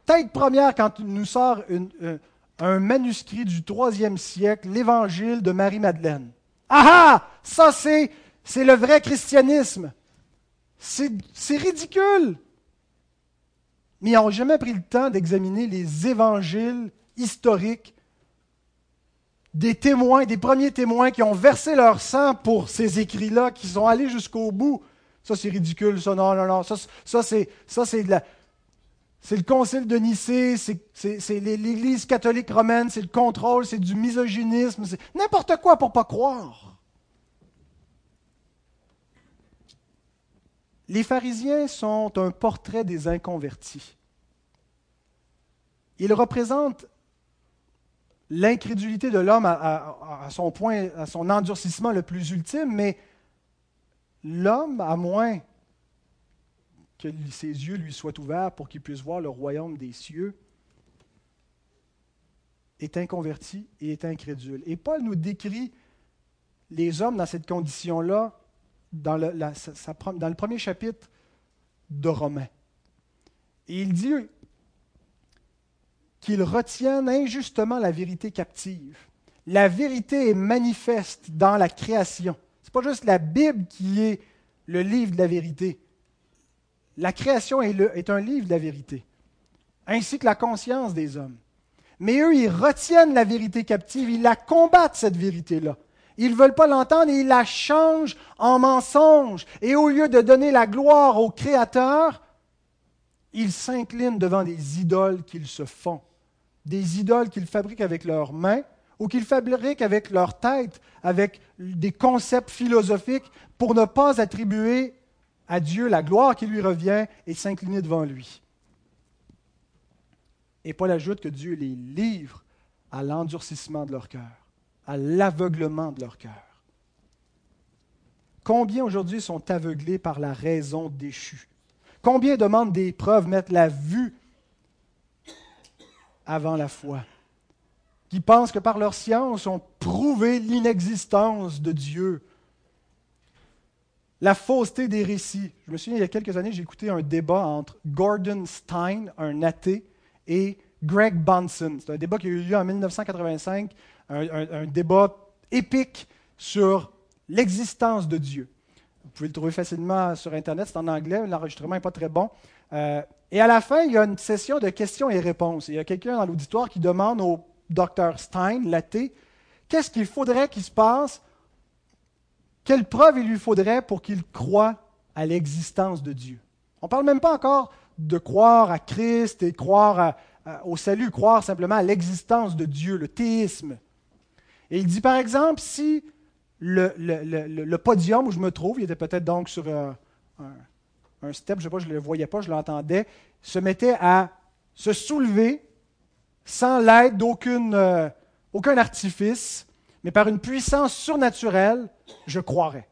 tête première quand nous sort un manuscrit du troisième siècle, l'évangile de Marie-Madeleine. Ah ah! Ça, c'est le vrai christianisme. C'est ridicule. Mais ils n'ont jamais pris le temps d'examiner les évangiles historiques des témoins, des premiers témoins qui ont versé leur sang pour ces écrits-là, qui sont allés jusqu'au bout. Ça, c'est ridicule, ça, non, non, non. Ça, ça c'est, ça, c'est de la, c'est le concile de Nicée, c'est l'Église catholique romaine, c'est le contrôle, c'est du misogynisme, c'est n'importe quoi pour pas croire. Les pharisiens sont un portrait des inconvertis. Ils représentent l'incrédulité de l'homme à, son point, à son endurcissement le plus ultime, mais l'homme, à moins que ses yeux lui soient ouverts pour qu'il puisse voir le royaume des cieux, est inconverti et est incrédule. Et Paul nous décrit les hommes dans cette condition-là dans le, premier chapitre de Romains. Et il dit qu'ils retiennent injustement la vérité captive. La vérité est manifeste dans la création. Ce n'est pas juste la Bible qui est le livre de la vérité. La création est un livre de la vérité, ainsi que la conscience des hommes. Mais eux, ils retiennent la vérité captive, ils la combattent, cette vérité-là. Ils ne veulent pas l'entendre et ils la changent en mensonge. Et au lieu de donner la gloire au Créateur, ils s'inclinent devant des idoles qu'ils se font. Des idoles qu'ils fabriquent avec leurs mains ou qu'ils fabriquent avec leur tête, avec des concepts philosophiques, pour ne pas attribuer à Dieu la gloire qui lui revient et s'incliner devant lui. Et Paul ajoute que Dieu les livre à l'endurcissement de leur cœur, à l'aveuglement de leur cœur. Combien aujourd'hui sont aveuglés par la raison déchue? Combien demandent des preuves, mettent la vue avant la foi Qui pensent que par leur science ont prouvé l'inexistence de Dieu? La fausseté des récits. Je me souviens, il y a quelques années, j'ai écouté un débat entre Gordon Stein, un athée, et Greg Bunson. C'est un débat qui a eu lieu en 1985, un, débat épique sur l'existence de Dieu. Vous pouvez le trouver facilement sur Internet, c'est en anglais, l'enregistrement n'est pas très bon. Euh, et à la fin, il y a une session de questions et réponses. il y a quelqu'un dans l'auditoire qui demande au docteur Stein, l'athée, qu'est-ce qu'il faudrait qu'il se passe quelle preuve il lui faudrait pour qu'il croie à l'existence de Dieu? On ne parle même pas encore de croire à Christ et croire au salut, croire simplement à l'existence de Dieu, le théisme. Et il dit par exemple, si le, podium où je me trouve, il était peut-être donc sur euh, un, step, je sais pas, je ne le voyais pas, je l'entendais, se mettait à se soulever sans l'aide d'aucun euh, artifice, mais par une puissance surnaturelle, je croirais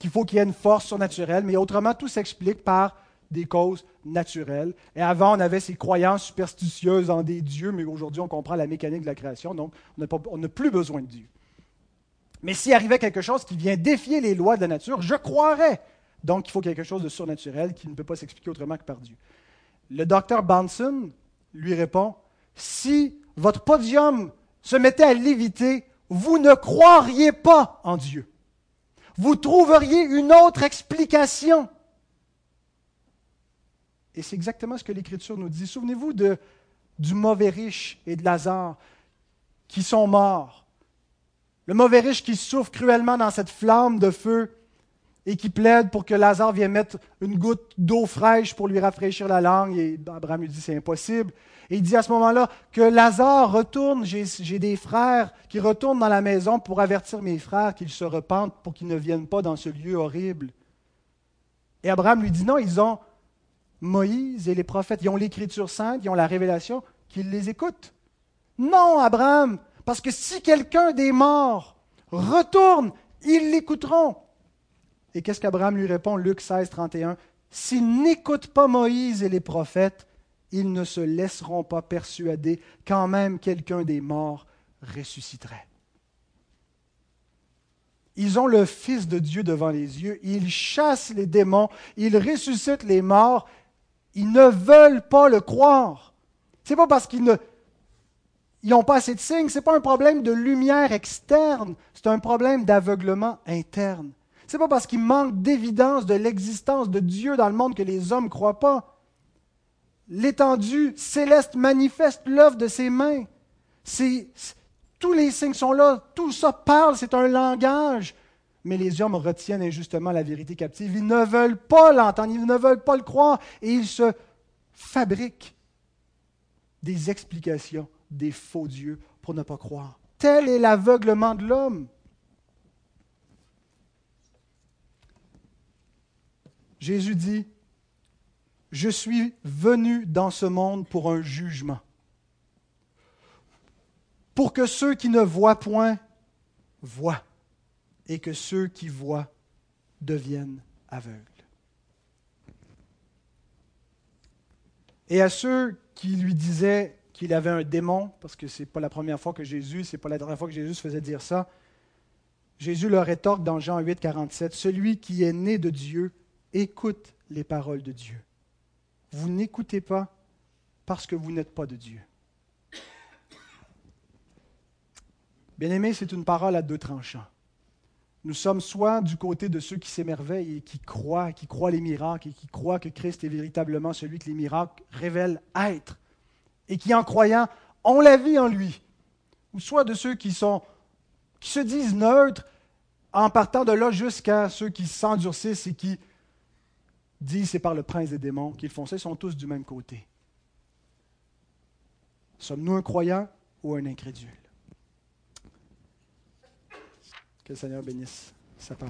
qu'il faut qu'il y ait une force surnaturelle, mais autrement, tout s'explique par des causes naturelles. Et avant, on avait ces croyances superstitieuses en des dieux, mais aujourd'hui, on comprend la mécanique de la création, donc on n'a plus besoin de Dieu. Mais s'il arrivait quelque chose qui vient défier les lois de la nature, je croirais. Donc, il faut quelque chose de surnaturel qui ne peut pas s'expliquer autrement que par Dieu. Le docteur Banson lui répond, si votre podium se mettait à léviter, vous ne croiriez pas en Dieu. Vous trouveriez une autre explication. Et c'est exactement ce que l'Écriture nous dit. Souvenez-vous du mauvais riche et de Lazare qui sont morts. Le mauvais riche qui souffre cruellement dans cette flamme de feu et qui plaide pour que Lazare vienne mettre une goutte d'eau fraîche pour lui rafraîchir la langue. Et Abraham lui dit c'est impossible. Et il dit à ce moment-là que Lazare retourne, j'ai des frères qui retournent dans la maison pour avertir mes frères qu'ils se repentent pour qu'ils ne viennent pas dans ce lieu horrible. Et Abraham lui dit non, ils ont Moïse et les prophètes, ils ont l'écriture sainte, ils ont la révélation, qu'ils les écoutent. Non, Abraham, parce que si quelqu'un des morts retourne, ils l'écouteront. Et qu'est-ce qu'Abraham lui répond? Luc 16, 31 S'ils n'écoutent pas Moïse et les prophètes, ils ne se laisseront pas persuader quand même quelqu'un des morts ressusciterait. Ils ont le Fils de Dieu devant les yeux, ils chassent les démons, ils ressuscitent les morts, ils ne veulent pas le croire. Ce n'est pas parce qu'ils n'ont pas assez de signes, ce n'est pas un problème de lumière externe, c'est un problème d'aveuglement interne. Ce n'est pas parce qu'il manque d'évidence de l'existence de Dieu dans le monde que les hommes ne croient pas l'étendue céleste manifeste l'œuvre de ses mains. tous les signes sont là, tout ça parle, c'est un langage. Mais les hommes retiennent injustement la vérité captive. Ils ne veulent pas l'entendre, ils ne veulent pas le croire, et ils se fabriquent des explications, des faux dieux pour ne pas croire. Tel est l'aveuglement de l'homme. Jésus dit, je suis venu dans ce monde pour un jugement, pour que ceux qui ne voient point voient, et que ceux qui voient deviennent aveugles. Et à ceux qui lui disaient qu'il avait un démon, parce que ce n'est pas la première fois que Jésus, ce pas la dernière fois que Jésus faisait dire ça, Jésus leur rétorque dans Jean 8, 47, Celui qui est né de Dieu écoute les paroles de Dieu. Vous n'écoutez pas parce que vous n'êtes pas de Dieu. Bien-aimé, c'est une parole à deux tranchants. Nous sommes soit du côté de ceux qui s'émerveillent et qui croient, qui croient les miracles et qui croient que Christ est véritablement celui que les miracles révèlent être et qui, en croyant, ont la vie en lui. Ou soit de ceux qui, sont, qui se disent neutres en partant de là jusqu'à ceux qui s'endurcissent et qui dit c'est par le prince des démons qu'ils font ça, ils sont tous du même côté. Sommes-nous un croyant ou un incrédule? Que le Seigneur bénisse sa parole.